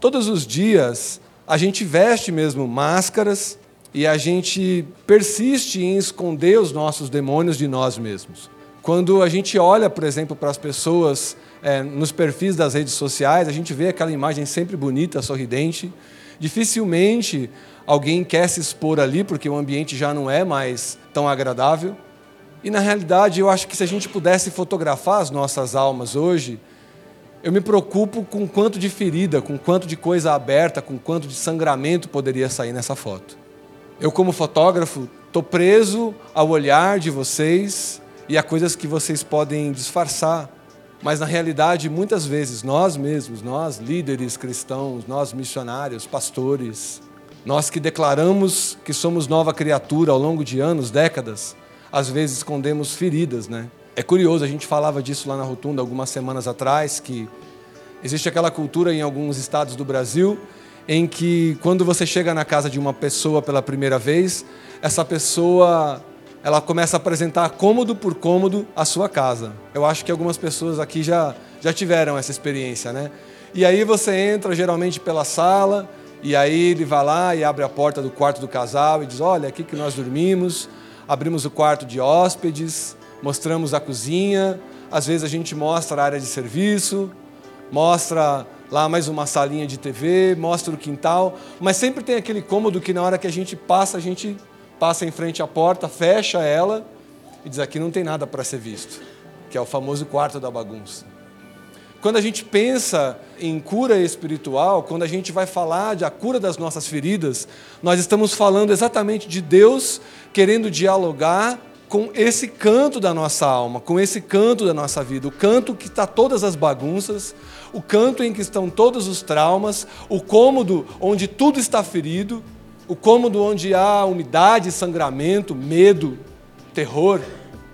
Todos os dias a gente veste mesmo máscaras e a gente persiste em esconder os nossos demônios de nós mesmos. Quando a gente olha, por exemplo, para as pessoas é, nos perfis das redes sociais, a gente vê aquela imagem sempre bonita, sorridente. Dificilmente alguém quer se expor ali porque o ambiente já não é mais tão agradável. E na realidade, eu acho que se a gente pudesse fotografar as nossas almas hoje, eu me preocupo com quanto de ferida, com quanto de coisa aberta, com quanto de sangramento poderia sair nessa foto. Eu, como fotógrafo, estou preso ao olhar de vocês e a coisas que vocês podem disfarçar. Mas na realidade, muitas vezes, nós mesmos, nós líderes cristãos, nós missionários, pastores, nós que declaramos que somos nova criatura ao longo de anos, décadas, às vezes escondemos feridas, né? É curioso, a gente falava disso lá na Rotunda algumas semanas atrás, que existe aquela cultura em alguns estados do Brasil em que quando você chega na casa de uma pessoa pela primeira vez, essa pessoa ela começa a apresentar cômodo por cômodo a sua casa. Eu acho que algumas pessoas aqui já, já tiveram essa experiência, né? E aí você entra geralmente pela sala, e aí ele vai lá e abre a porta do quarto do casal e diz: Olha, aqui que nós dormimos, abrimos o quarto de hóspedes, mostramos a cozinha, às vezes a gente mostra a área de serviço, mostra lá mais uma salinha de TV, mostra o quintal, mas sempre tem aquele cômodo que na hora que a gente passa, a gente passa em frente à porta, fecha ela e diz: aqui não tem nada para ser visto, que é o famoso quarto da bagunça. Quando a gente pensa em cura espiritual, quando a gente vai falar de a cura das nossas feridas, nós estamos falando exatamente de Deus querendo dialogar com esse canto da nossa alma, com esse canto da nossa vida, o canto que está todas as bagunças, o canto em que estão todos os traumas, o cômodo onde tudo está ferido, o cômodo onde há umidade, sangramento, medo, terror,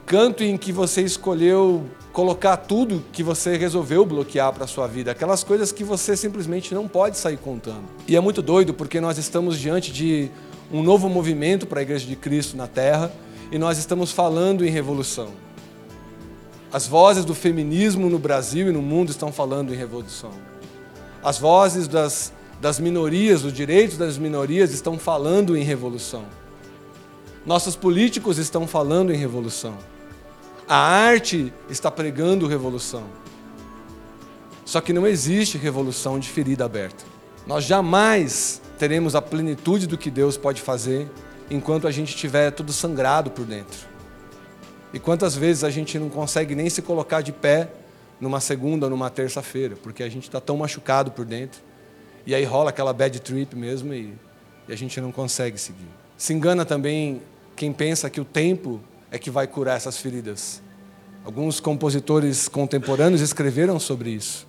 canto em que você escolheu colocar tudo que você resolveu bloquear para a sua vida, aquelas coisas que você simplesmente não pode sair contando. E é muito doido porque nós estamos diante de um novo movimento para a Igreja de Cristo na Terra e nós estamos falando em revolução. As vozes do feminismo no Brasil e no mundo estão falando em revolução. As vozes das, das minorias, os direitos das minorias estão falando em revolução. Nossos políticos estão falando em revolução. A arte está pregando revolução. Só que não existe revolução de ferida aberta. Nós jamais teremos a plenitude do que Deus pode fazer enquanto a gente estiver tudo sangrado por dentro. E quantas vezes a gente não consegue nem se colocar de pé numa segunda numa terça-feira, porque a gente está tão machucado por dentro. E aí rola aquela bad trip mesmo e, e a gente não consegue seguir. Se engana também quem pensa que o tempo é que vai curar essas feridas. Alguns compositores contemporâneos escreveram sobre isso.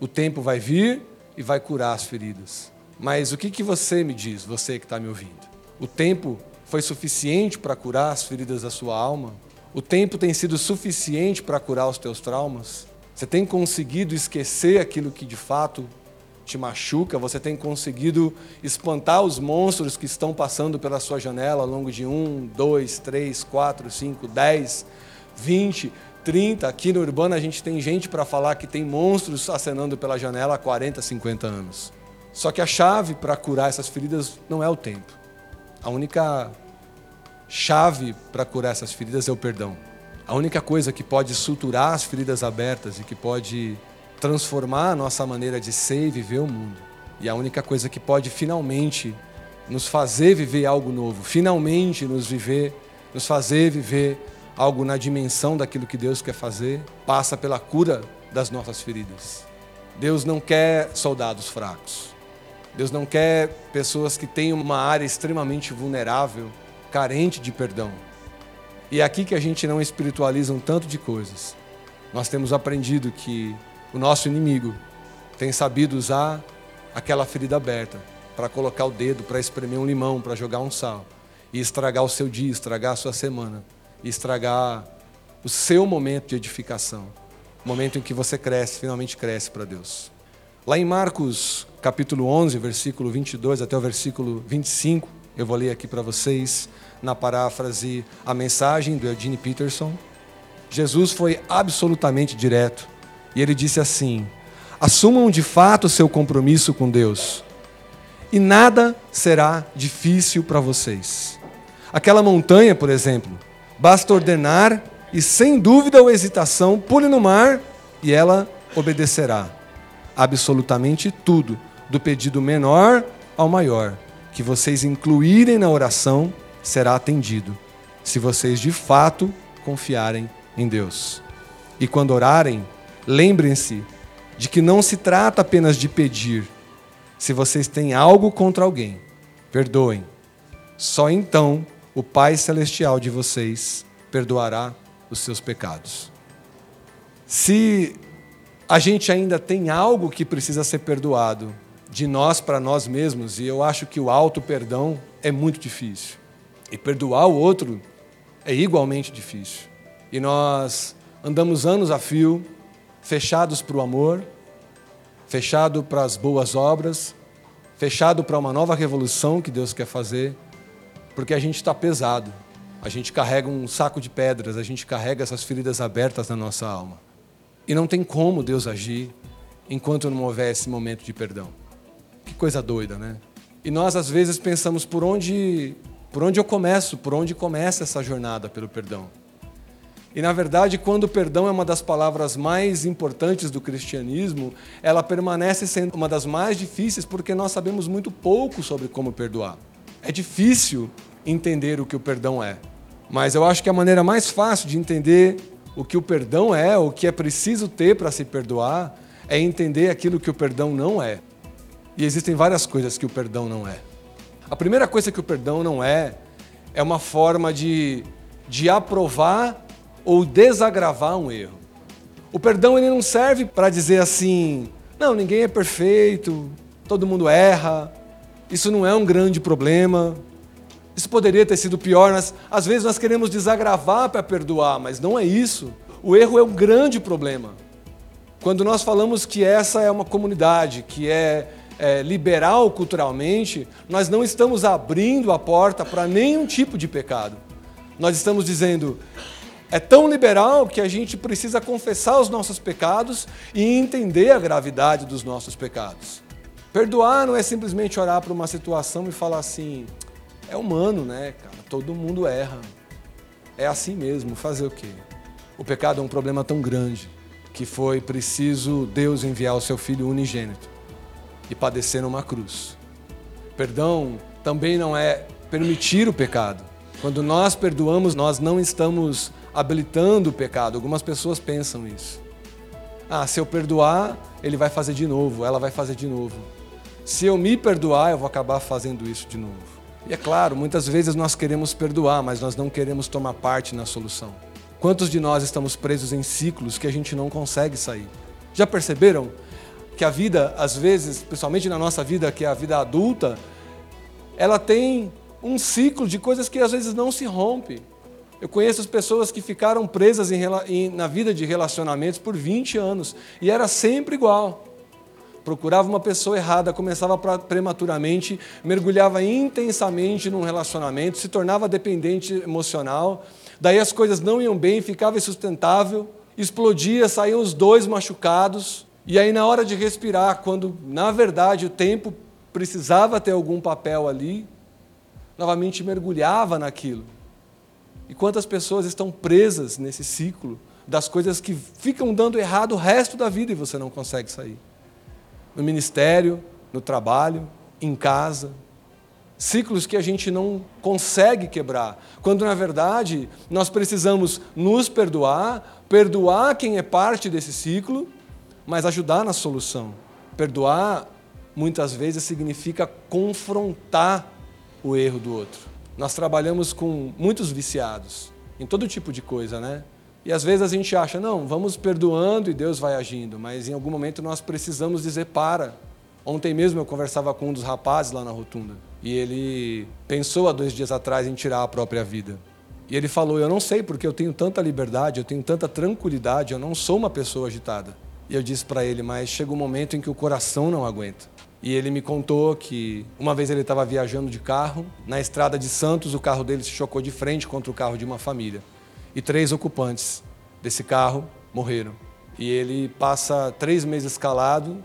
O tempo vai vir e vai curar as feridas. Mas o que, que você me diz, você que está me ouvindo? O tempo foi suficiente para curar as feridas da sua alma? O tempo tem sido suficiente para curar os teus traumas? Você tem conseguido esquecer aquilo que de fato te machuca? Você tem conseguido espantar os monstros que estão passando pela sua janela ao longo de um, dois, três, quatro, cinco, dez, vinte, trinta? Aqui no Urbano a gente tem gente para falar que tem monstros acenando pela janela há 40, 50 anos. Só que a chave para curar essas feridas não é o tempo. A única chave para curar essas feridas é o perdão. A única coisa que pode suturar as feridas abertas e que pode transformar a nossa maneira de ser e viver o mundo. E a única coisa que pode finalmente nos fazer viver algo novo, finalmente nos viver, nos fazer viver algo na dimensão daquilo que Deus quer fazer, passa pela cura das nossas feridas. Deus não quer soldados fracos. Deus não quer pessoas que tenham uma área extremamente vulnerável, carente de perdão. E é aqui que a gente não espiritualiza um tanto de coisas. Nós temos aprendido que o nosso inimigo tem sabido usar aquela ferida aberta para colocar o dedo, para espremer um limão, para jogar um sal e estragar o seu dia, estragar a sua semana estragar o seu momento de edificação, o momento em que você cresce, finalmente cresce para Deus. Lá em Marcos capítulo 11, versículo 22 até o versículo 25, eu vou ler aqui para vocês na paráfrase a mensagem do Eugene Peterson. Jesus foi absolutamente direto e ele disse assim: Assumam de fato seu compromisso com Deus. E nada será difícil para vocês. Aquela montanha, por exemplo, basta ordenar e, sem dúvida ou hesitação, pule no mar e ela obedecerá. Absolutamente tudo, do pedido menor ao maior, que vocês incluírem na oração, será atendido, se vocês de fato confiarem em Deus. E quando orarem, lembrem-se de que não se trata apenas de pedir. Se vocês têm algo contra alguém, perdoem. Só então o Pai Celestial de vocês perdoará os seus pecados. Se a gente ainda tem algo que precisa ser perdoado de nós para nós mesmos, e eu acho que o auto perdão é muito difícil. E perdoar o outro é igualmente difícil. E nós andamos anos a fio, fechados para o amor, fechado para as boas obras, fechado para uma nova revolução que Deus quer fazer, porque a gente está pesado, a gente carrega um saco de pedras, a gente carrega essas feridas abertas na nossa alma. E não tem como Deus agir enquanto não houver esse momento de perdão. Que coisa doida, né? E nós às vezes pensamos por onde, por onde eu começo, por onde começa essa jornada pelo perdão. E na verdade, quando o perdão é uma das palavras mais importantes do cristianismo, ela permanece sendo uma das mais difíceis porque nós sabemos muito pouco sobre como perdoar. É difícil entender o que o perdão é. Mas eu acho que a maneira mais fácil de entender o que o perdão é, o que é preciso ter para se perdoar, é entender aquilo que o perdão não é. E existem várias coisas que o perdão não é. A primeira coisa que o perdão não é, é uma forma de, de aprovar ou desagravar um erro. O perdão ele não serve para dizer assim, não, ninguém é perfeito, todo mundo erra, isso não é um grande problema, isso poderia ter sido pior, mas às vezes nós queremos desagravar para perdoar, mas não é isso. O erro é um grande problema. Quando nós falamos que essa é uma comunidade que é, é liberal culturalmente, nós não estamos abrindo a porta para nenhum tipo de pecado. Nós estamos dizendo, é tão liberal que a gente precisa confessar os nossos pecados e entender a gravidade dos nossos pecados. Perdoar não é simplesmente orar para uma situação e falar assim: é humano, né, cara? Todo mundo erra. É assim mesmo, fazer o quê? O pecado é um problema tão grande que foi preciso Deus enviar o seu filho unigênito e padecer numa cruz. Perdão também não é permitir o pecado. Quando nós perdoamos, nós não estamos habilitando o pecado. Algumas pessoas pensam isso. Ah, se eu perdoar, ele vai fazer de novo, ela vai fazer de novo. Se eu me perdoar, eu vou acabar fazendo isso de novo. E é claro, muitas vezes nós queremos perdoar, mas nós não queremos tomar parte na solução. Quantos de nós estamos presos em ciclos que a gente não consegue sair? Já perceberam que a vida, às vezes, principalmente na nossa vida, que é a vida adulta, ela tem um ciclo de coisas que às vezes não se rompe. Eu conheço pessoas que ficaram presas em, na vida de relacionamentos por 20 anos e era sempre igual procurava uma pessoa errada, começava prematuramente, mergulhava intensamente num relacionamento, se tornava dependente emocional, daí as coisas não iam bem, ficava insustentável, explodia, saíam os dois machucados, e aí na hora de respirar, quando na verdade o tempo precisava ter algum papel ali, novamente mergulhava naquilo. E quantas pessoas estão presas nesse ciclo das coisas que ficam dando errado o resto da vida e você não consegue sair? No ministério, no trabalho, em casa. Ciclos que a gente não consegue quebrar, quando na verdade nós precisamos nos perdoar, perdoar quem é parte desse ciclo, mas ajudar na solução. Perdoar muitas vezes significa confrontar o erro do outro. Nós trabalhamos com muitos viciados em todo tipo de coisa, né? E às vezes a gente acha, não, vamos perdoando e Deus vai agindo, mas em algum momento nós precisamos dizer para. Ontem mesmo eu conversava com um dos rapazes lá na rotunda e ele pensou há dois dias atrás em tirar a própria vida. E ele falou: Eu não sei porque eu tenho tanta liberdade, eu tenho tanta tranquilidade, eu não sou uma pessoa agitada. E eu disse para ele: Mas chega um momento em que o coração não aguenta. E ele me contou que uma vez ele estava viajando de carro, na estrada de Santos, o carro dele se chocou de frente contra o carro de uma família e três ocupantes desse carro morreram. E ele passa três meses calado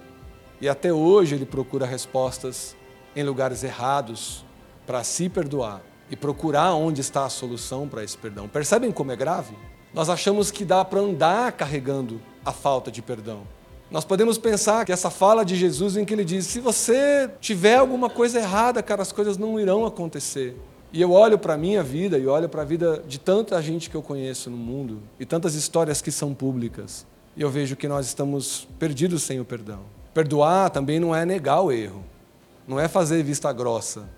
e até hoje ele procura respostas em lugares errados para se perdoar e procurar onde está a solução para esse perdão. Percebem como é grave? Nós achamos que dá para andar carregando a falta de perdão. Nós podemos pensar que essa fala de Jesus em que ele diz: se você tiver alguma coisa errada, cara, as coisas não irão acontecer. E eu olho para a minha vida e olho para a vida de tanta gente que eu conheço no mundo e tantas histórias que são públicas. E eu vejo que nós estamos perdidos sem o perdão. Perdoar também não é negar o erro, não é fazer vista grossa.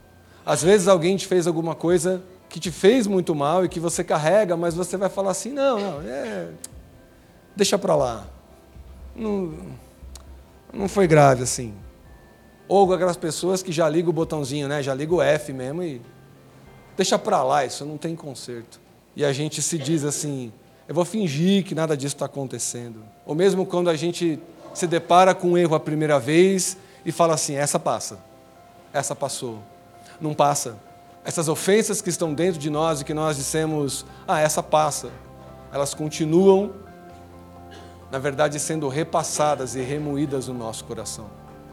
Às vezes alguém te fez alguma coisa que te fez muito mal e que você carrega, mas você vai falar assim: não, não, é. Deixa para lá. Não, não foi grave assim. Ou aquelas pessoas que já ligam o botãozinho, né? Já liga o F mesmo e. Deixa para lá, isso não tem conserto. E a gente se diz assim: eu vou fingir que nada disso está acontecendo. Ou mesmo quando a gente se depara com um erro a primeira vez e fala assim: essa passa, essa passou. Não passa. Essas ofensas que estão dentro de nós e que nós dissemos, ah, essa passa, elas continuam, na verdade, sendo repassadas e remoídas no nosso coração.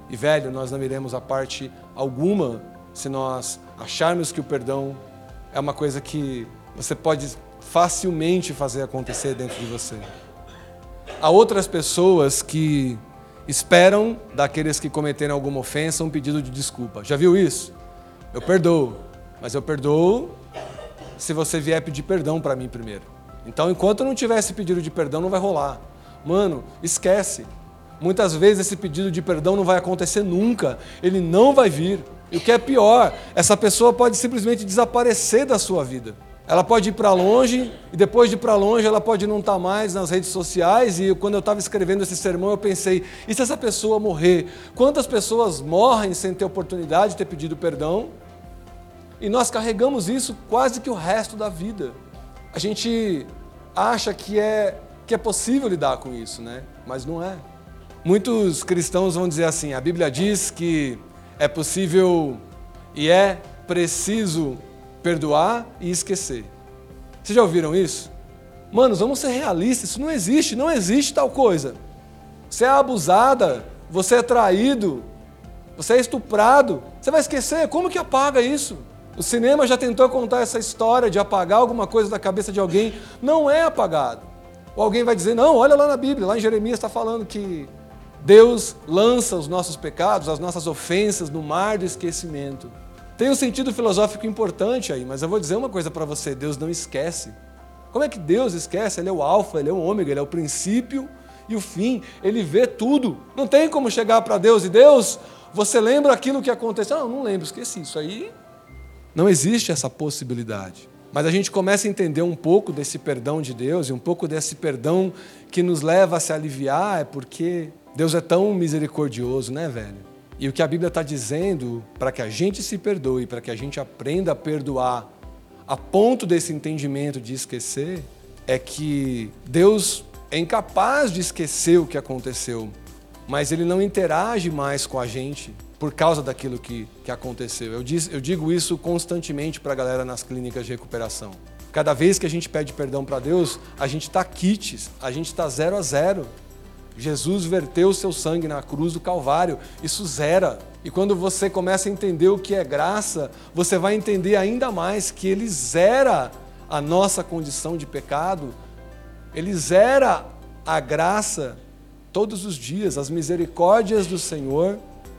E, velho, nós não iremos a parte alguma se nós acharmos que o perdão é uma coisa que você pode facilmente fazer acontecer dentro de você. Há outras pessoas que esperam daqueles que cometeram alguma ofensa um pedido de desculpa. Já viu isso? Eu perdoo, mas eu perdoo se você vier pedir perdão para mim primeiro. Então, enquanto não tiver esse pedido de perdão, não vai rolar. Mano, esquece. Muitas vezes esse pedido de perdão não vai acontecer nunca. Ele não vai vir. E o que é pior, essa pessoa pode simplesmente desaparecer da sua vida. Ela pode ir para longe e depois de ir para longe ela pode não estar tá mais nas redes sociais. E quando eu estava escrevendo esse sermão, eu pensei: e se essa pessoa morrer? Quantas pessoas morrem sem ter oportunidade de ter pedido perdão? E nós carregamos isso quase que o resto da vida. A gente acha que é, que é possível lidar com isso, né? mas não é. Muitos cristãos vão dizer assim: a Bíblia diz que é possível e é preciso perdoar e esquecer. Vocês já ouviram isso? Manos, vamos ser realistas, isso não existe, não existe tal coisa. Você é abusada, você é traído, você é estuprado, você vai esquecer, como que apaga isso? O cinema já tentou contar essa história de apagar alguma coisa da cabeça de alguém, não é apagado. Ou alguém vai dizer, não, olha lá na Bíblia, lá em Jeremias está falando que Deus lança os nossos pecados, as nossas ofensas no mar do esquecimento. Tem um sentido filosófico importante aí, mas eu vou dizer uma coisa para você: Deus não esquece. Como é que Deus esquece? Ele é o Alfa, ele é o Ômega, ele é o princípio e o fim. Ele vê tudo. Não tem como chegar para Deus e Deus, você lembra aquilo que aconteceu? Não, não lembro, esqueci. Isso aí não existe essa possibilidade. Mas a gente começa a entender um pouco desse perdão de Deus e um pouco desse perdão que nos leva a se aliviar, é porque Deus é tão misericordioso, né, velho? E o que a Bíblia está dizendo para que a gente se perdoe, para que a gente aprenda a perdoar, a ponto desse entendimento de esquecer, é que Deus é incapaz de esquecer o que aconteceu, mas Ele não interage mais com a gente por causa daquilo que, que aconteceu. Eu, diz, eu digo isso constantemente para a galera nas clínicas de recuperação. Cada vez que a gente pede perdão para Deus, a gente está quites, a gente está zero a zero. Jesus verteu o seu sangue na cruz do Calvário. Isso zera. E quando você começa a entender o que é graça, você vai entender ainda mais que ele zera a nossa condição de pecado, ele zera a graça todos os dias. As misericórdias do Senhor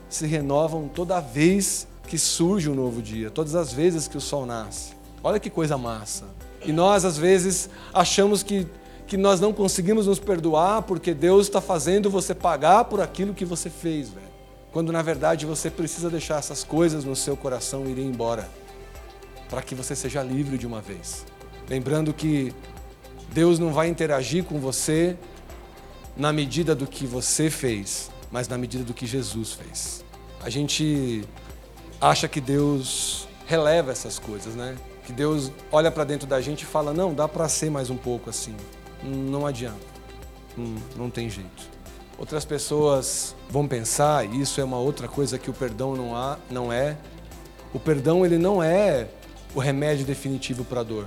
se renovam toda vez que surge um novo dia, todas as vezes que o sol nasce. Olha que coisa massa. E nós, às vezes, achamos que que nós não conseguimos nos perdoar porque Deus está fazendo você pagar por aquilo que você fez, velho. Quando na verdade você precisa deixar essas coisas no seu coração e ir embora, para que você seja livre de uma vez. Lembrando que Deus não vai interagir com você na medida do que você fez, mas na medida do que Jesus fez. A gente acha que Deus releva essas coisas, né? Que Deus olha para dentro da gente e fala: não, dá para ser mais um pouco assim não adianta. Não, não tem jeito. Outras pessoas vão pensar, e isso é uma outra coisa que o perdão não, há, não é. O perdão ele não é o remédio definitivo para a dor.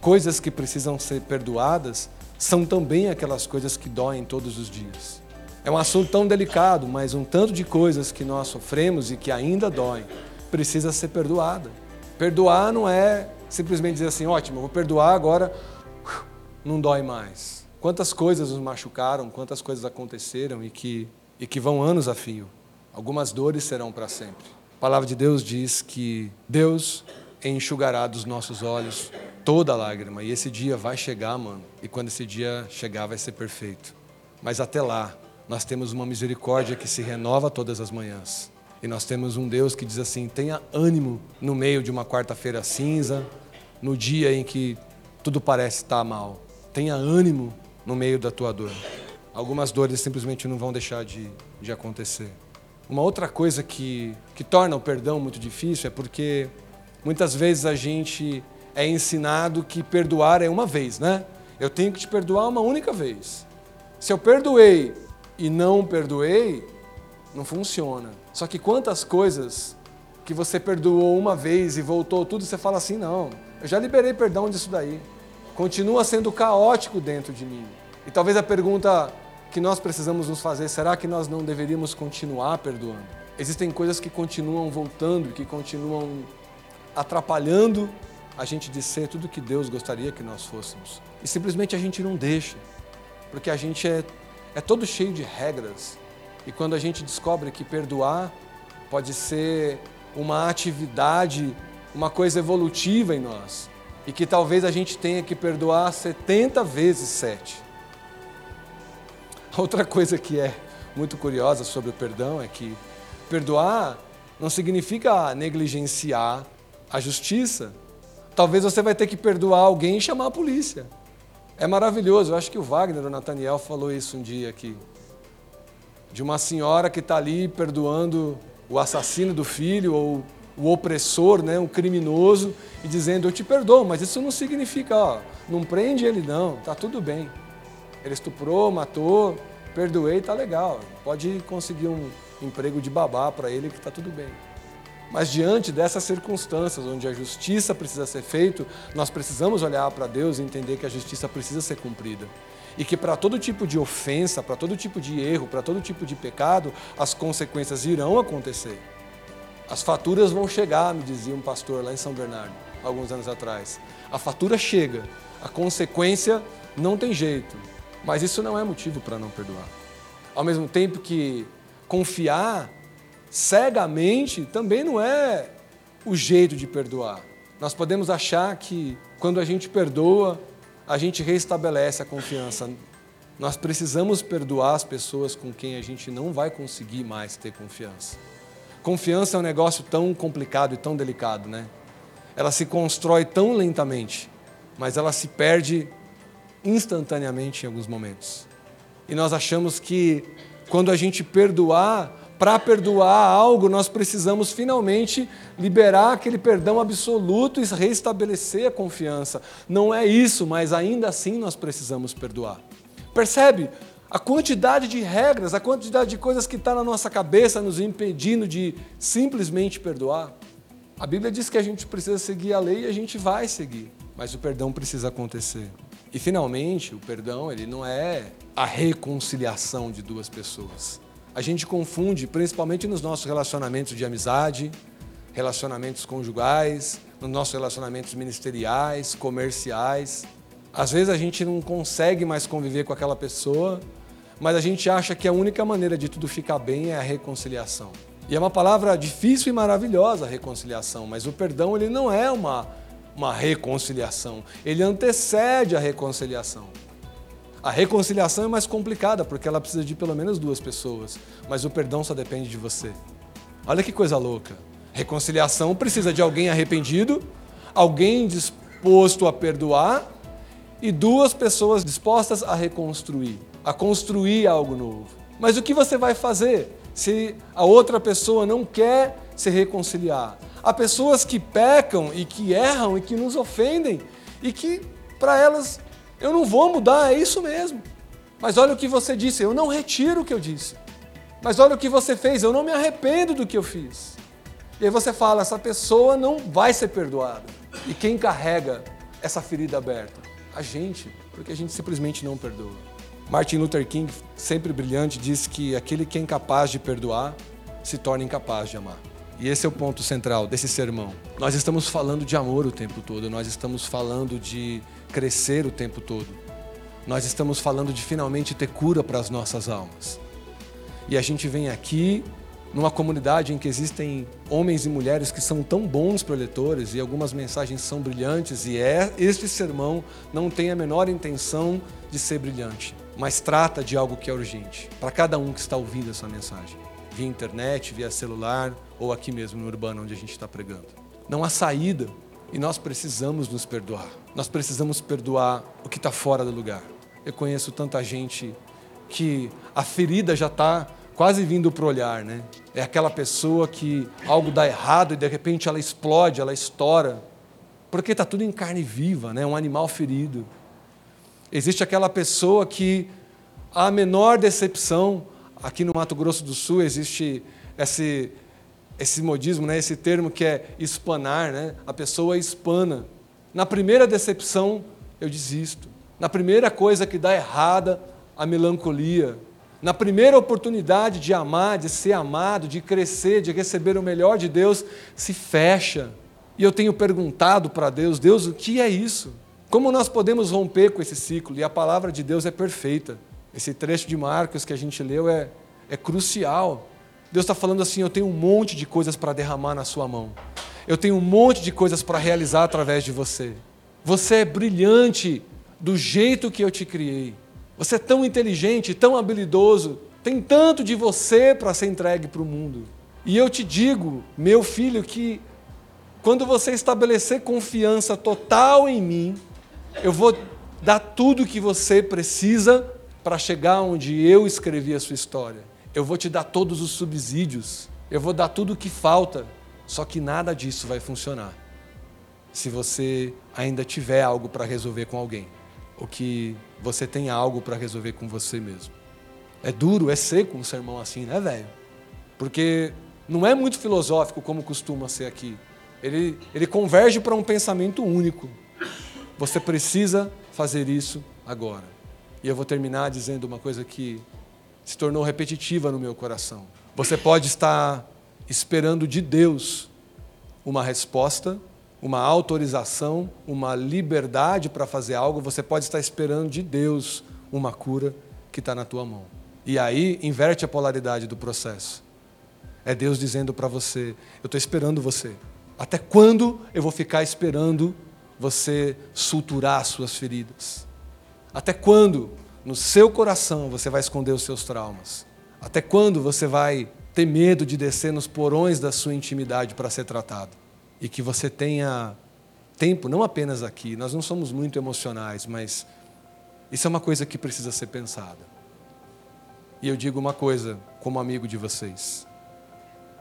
Coisas que precisam ser perdoadas são também aquelas coisas que doem todos os dias. É um assunto tão delicado, mas um tanto de coisas que nós sofremos e que ainda doem precisa ser perdoada. Perdoar não é simplesmente dizer assim, ótimo, vou perdoar agora, não dói mais. Quantas coisas nos machucaram, quantas coisas aconteceram e que, e que vão anos a fio. Algumas dores serão para sempre. A palavra de Deus diz que Deus enxugará dos nossos olhos toda lágrima. E esse dia vai chegar, mano. E quando esse dia chegar, vai ser perfeito. Mas até lá, nós temos uma misericórdia que se renova todas as manhãs. E nós temos um Deus que diz assim: tenha ânimo no meio de uma quarta-feira cinza, no dia em que tudo parece estar mal. Tenha ânimo no meio da tua dor. Algumas dores simplesmente não vão deixar de, de acontecer. Uma outra coisa que, que torna o perdão muito difícil é porque muitas vezes a gente é ensinado que perdoar é uma vez, né? Eu tenho que te perdoar uma única vez. Se eu perdoei e não perdoei, não funciona. Só que quantas coisas que você perdoou uma vez e voltou tudo, você fala assim: não, eu já liberei perdão disso daí. Continua sendo caótico dentro de mim. E talvez a pergunta que nós precisamos nos fazer: será que nós não deveríamos continuar perdoando? Existem coisas que continuam voltando, que continuam atrapalhando a gente de ser tudo que Deus gostaria que nós fôssemos. E simplesmente a gente não deixa, porque a gente é, é todo cheio de regras. E quando a gente descobre que perdoar pode ser uma atividade, uma coisa evolutiva em nós, e que talvez a gente tenha que perdoar 70 vezes 7. Outra coisa que é muito curiosa sobre o perdão é que perdoar não significa negligenciar a justiça, Talvez você vai ter que perdoar alguém e chamar a polícia. É maravilhoso. Eu acho que o Wagner, o Nathaniel, falou isso um dia aqui. De uma senhora que está ali perdoando o assassino do filho ou o opressor, né, um criminoso, e dizendo: Eu te perdoo, mas isso não significa, ó, não prende ele, não, tá tudo bem. Ele estuprou, matou, perdoei, tá legal. Pode conseguir um emprego de babá para ele que tá tudo bem. Mas diante dessas circunstâncias, onde a justiça precisa ser feita, nós precisamos olhar para Deus e entender que a justiça precisa ser cumprida. E que para todo tipo de ofensa, para todo tipo de erro, para todo tipo de pecado, as consequências irão acontecer. As faturas vão chegar, me dizia um pastor lá em São Bernardo, alguns anos atrás. A fatura chega, a consequência não tem jeito. Mas isso não é motivo para não perdoar. Ao mesmo tempo que confiar cegamente também não é o jeito de perdoar. Nós podemos achar que quando a gente perdoa, a gente restabelece a confiança. Nós precisamos perdoar as pessoas com quem a gente não vai conseguir mais ter confiança. Confiança é um negócio tão complicado e tão delicado, né? Ela se constrói tão lentamente, mas ela se perde instantaneamente em alguns momentos. E nós achamos que quando a gente perdoar, para perdoar algo, nós precisamos finalmente liberar aquele perdão absoluto e restabelecer a confiança. Não é isso, mas ainda assim nós precisamos perdoar. Percebe? A quantidade de regras, a quantidade de coisas que está na nossa cabeça nos impedindo de simplesmente perdoar. A Bíblia diz que a gente precisa seguir a lei e a gente vai seguir, mas o perdão precisa acontecer. E finalmente, o perdão ele não é a reconciliação de duas pessoas a gente confunde, principalmente nos nossos relacionamentos de amizade, relacionamentos conjugais, nos nossos relacionamentos ministeriais, comerciais. Às vezes a gente não consegue mais conviver com aquela pessoa, mas a gente acha que a única maneira de tudo ficar bem é a reconciliação. E é uma palavra difícil e maravilhosa, a reconciliação, mas o perdão ele não é uma, uma reconciliação, ele antecede a reconciliação. A reconciliação é mais complicada porque ela precisa de pelo menos duas pessoas, mas o perdão só depende de você. Olha que coisa louca. Reconciliação precisa de alguém arrependido, alguém disposto a perdoar e duas pessoas dispostas a reconstruir, a construir algo novo. Mas o que você vai fazer se a outra pessoa não quer se reconciliar? Há pessoas que pecam e que erram e que nos ofendem e que para elas eu não vou mudar, é isso mesmo. Mas olha o que você disse, eu não retiro o que eu disse. Mas olha o que você fez, eu não me arrependo do que eu fiz. E aí você fala, essa pessoa não vai ser perdoada. E quem carrega essa ferida aberta? A gente, porque a gente simplesmente não perdoa. Martin Luther King, sempre brilhante, disse que aquele que é incapaz de perdoar se torna incapaz de amar. E esse é o ponto central desse sermão. Nós estamos falando de amor o tempo todo, nós estamos falando de crescer o tempo todo. Nós estamos falando de finalmente ter cura para as nossas almas. E a gente vem aqui numa comunidade em que existem homens e mulheres que são tão bons preletores e algumas mensagens são brilhantes e é este sermão não tem a menor intenção de ser brilhante, mas trata de algo que é urgente para cada um que está ouvindo essa mensagem via internet, via celular ou aqui mesmo no urbano onde a gente está pregando. Não há saída e nós precisamos nos perdoar. Nós precisamos perdoar o que está fora do lugar. Eu conheço tanta gente que a ferida já está quase vindo para o olhar, né? É aquela pessoa que algo dá errado e de repente ela explode, ela estoura, porque está tudo em carne viva, né? Um animal ferido. Existe aquela pessoa que a menor decepção, Aqui no Mato Grosso do Sul existe esse, esse modismo, né? esse termo que é espanar, né? a pessoa espana. Na primeira decepção, eu desisto. Na primeira coisa que dá errada, a melancolia. Na primeira oportunidade de amar, de ser amado, de crescer, de receber o melhor de Deus, se fecha. E eu tenho perguntado para Deus: Deus, o que é isso? Como nós podemos romper com esse ciclo? E a palavra de Deus é perfeita. Esse trecho de Marcos que a gente leu é, é crucial. Deus está falando assim: eu tenho um monte de coisas para derramar na sua mão. Eu tenho um monte de coisas para realizar através de você. Você é brilhante do jeito que eu te criei. Você é tão inteligente, tão habilidoso. Tem tanto de você para ser entregue para o mundo. E eu te digo, meu filho, que quando você estabelecer confiança total em mim, eu vou dar tudo o que você precisa para chegar onde eu escrevi a sua história. Eu vou te dar todos os subsídios, eu vou dar tudo o que falta, só que nada disso vai funcionar se você ainda tiver algo para resolver com alguém, ou que você tenha algo para resolver com você mesmo. É duro, é seco um sermão assim, né, velho? Porque não é muito filosófico como costuma ser aqui. Ele, ele converge para um pensamento único. Você precisa fazer isso agora. E eu vou terminar dizendo uma coisa que se tornou repetitiva no meu coração. Você pode estar esperando de Deus uma resposta, uma autorização, uma liberdade para fazer algo, você pode estar esperando de Deus uma cura que está na tua mão. E aí inverte a polaridade do processo. É Deus dizendo para você: Eu estou esperando você. Até quando eu vou ficar esperando você suturar as suas feridas? Até quando no seu coração você vai esconder os seus traumas? Até quando você vai ter medo de descer nos porões da sua intimidade para ser tratado? E que você tenha tempo, não apenas aqui, nós não somos muito emocionais, mas isso é uma coisa que precisa ser pensada. E eu digo uma coisa, como amigo de vocês: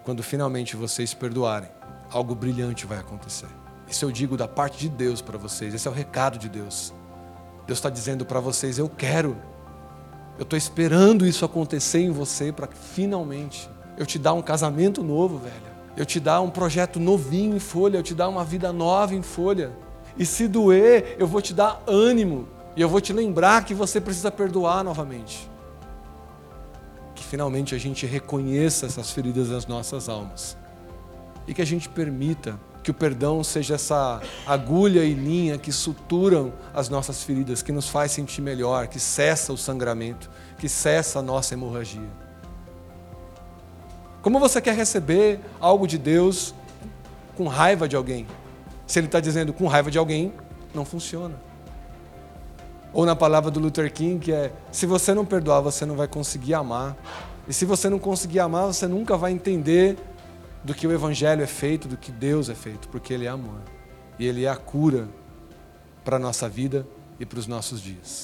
quando finalmente vocês perdoarem, algo brilhante vai acontecer. Isso eu digo da parte de Deus para vocês, esse é o recado de Deus. Deus está dizendo para vocês: eu quero, eu estou esperando isso acontecer em você para que finalmente eu te dar um casamento novo, velho. Eu te dar um projeto novinho em folha, eu te dar uma vida nova em folha. E se doer, eu vou te dar ânimo e eu vou te lembrar que você precisa perdoar novamente. Que finalmente a gente reconheça essas feridas das nossas almas e que a gente permita que o perdão seja essa agulha e linha que suturam as nossas feridas, que nos faz sentir melhor, que cessa o sangramento, que cessa a nossa hemorragia. Como você quer receber algo de Deus com raiva de alguém? Se ele está dizendo com raiva de alguém, não funciona. Ou na palavra do Luther King, que é: se você não perdoar, você não vai conseguir amar. E se você não conseguir amar, você nunca vai entender do que o Evangelho é feito, do que Deus é feito, porque Ele é amor. E Ele é a cura para a nossa vida e para os nossos dias.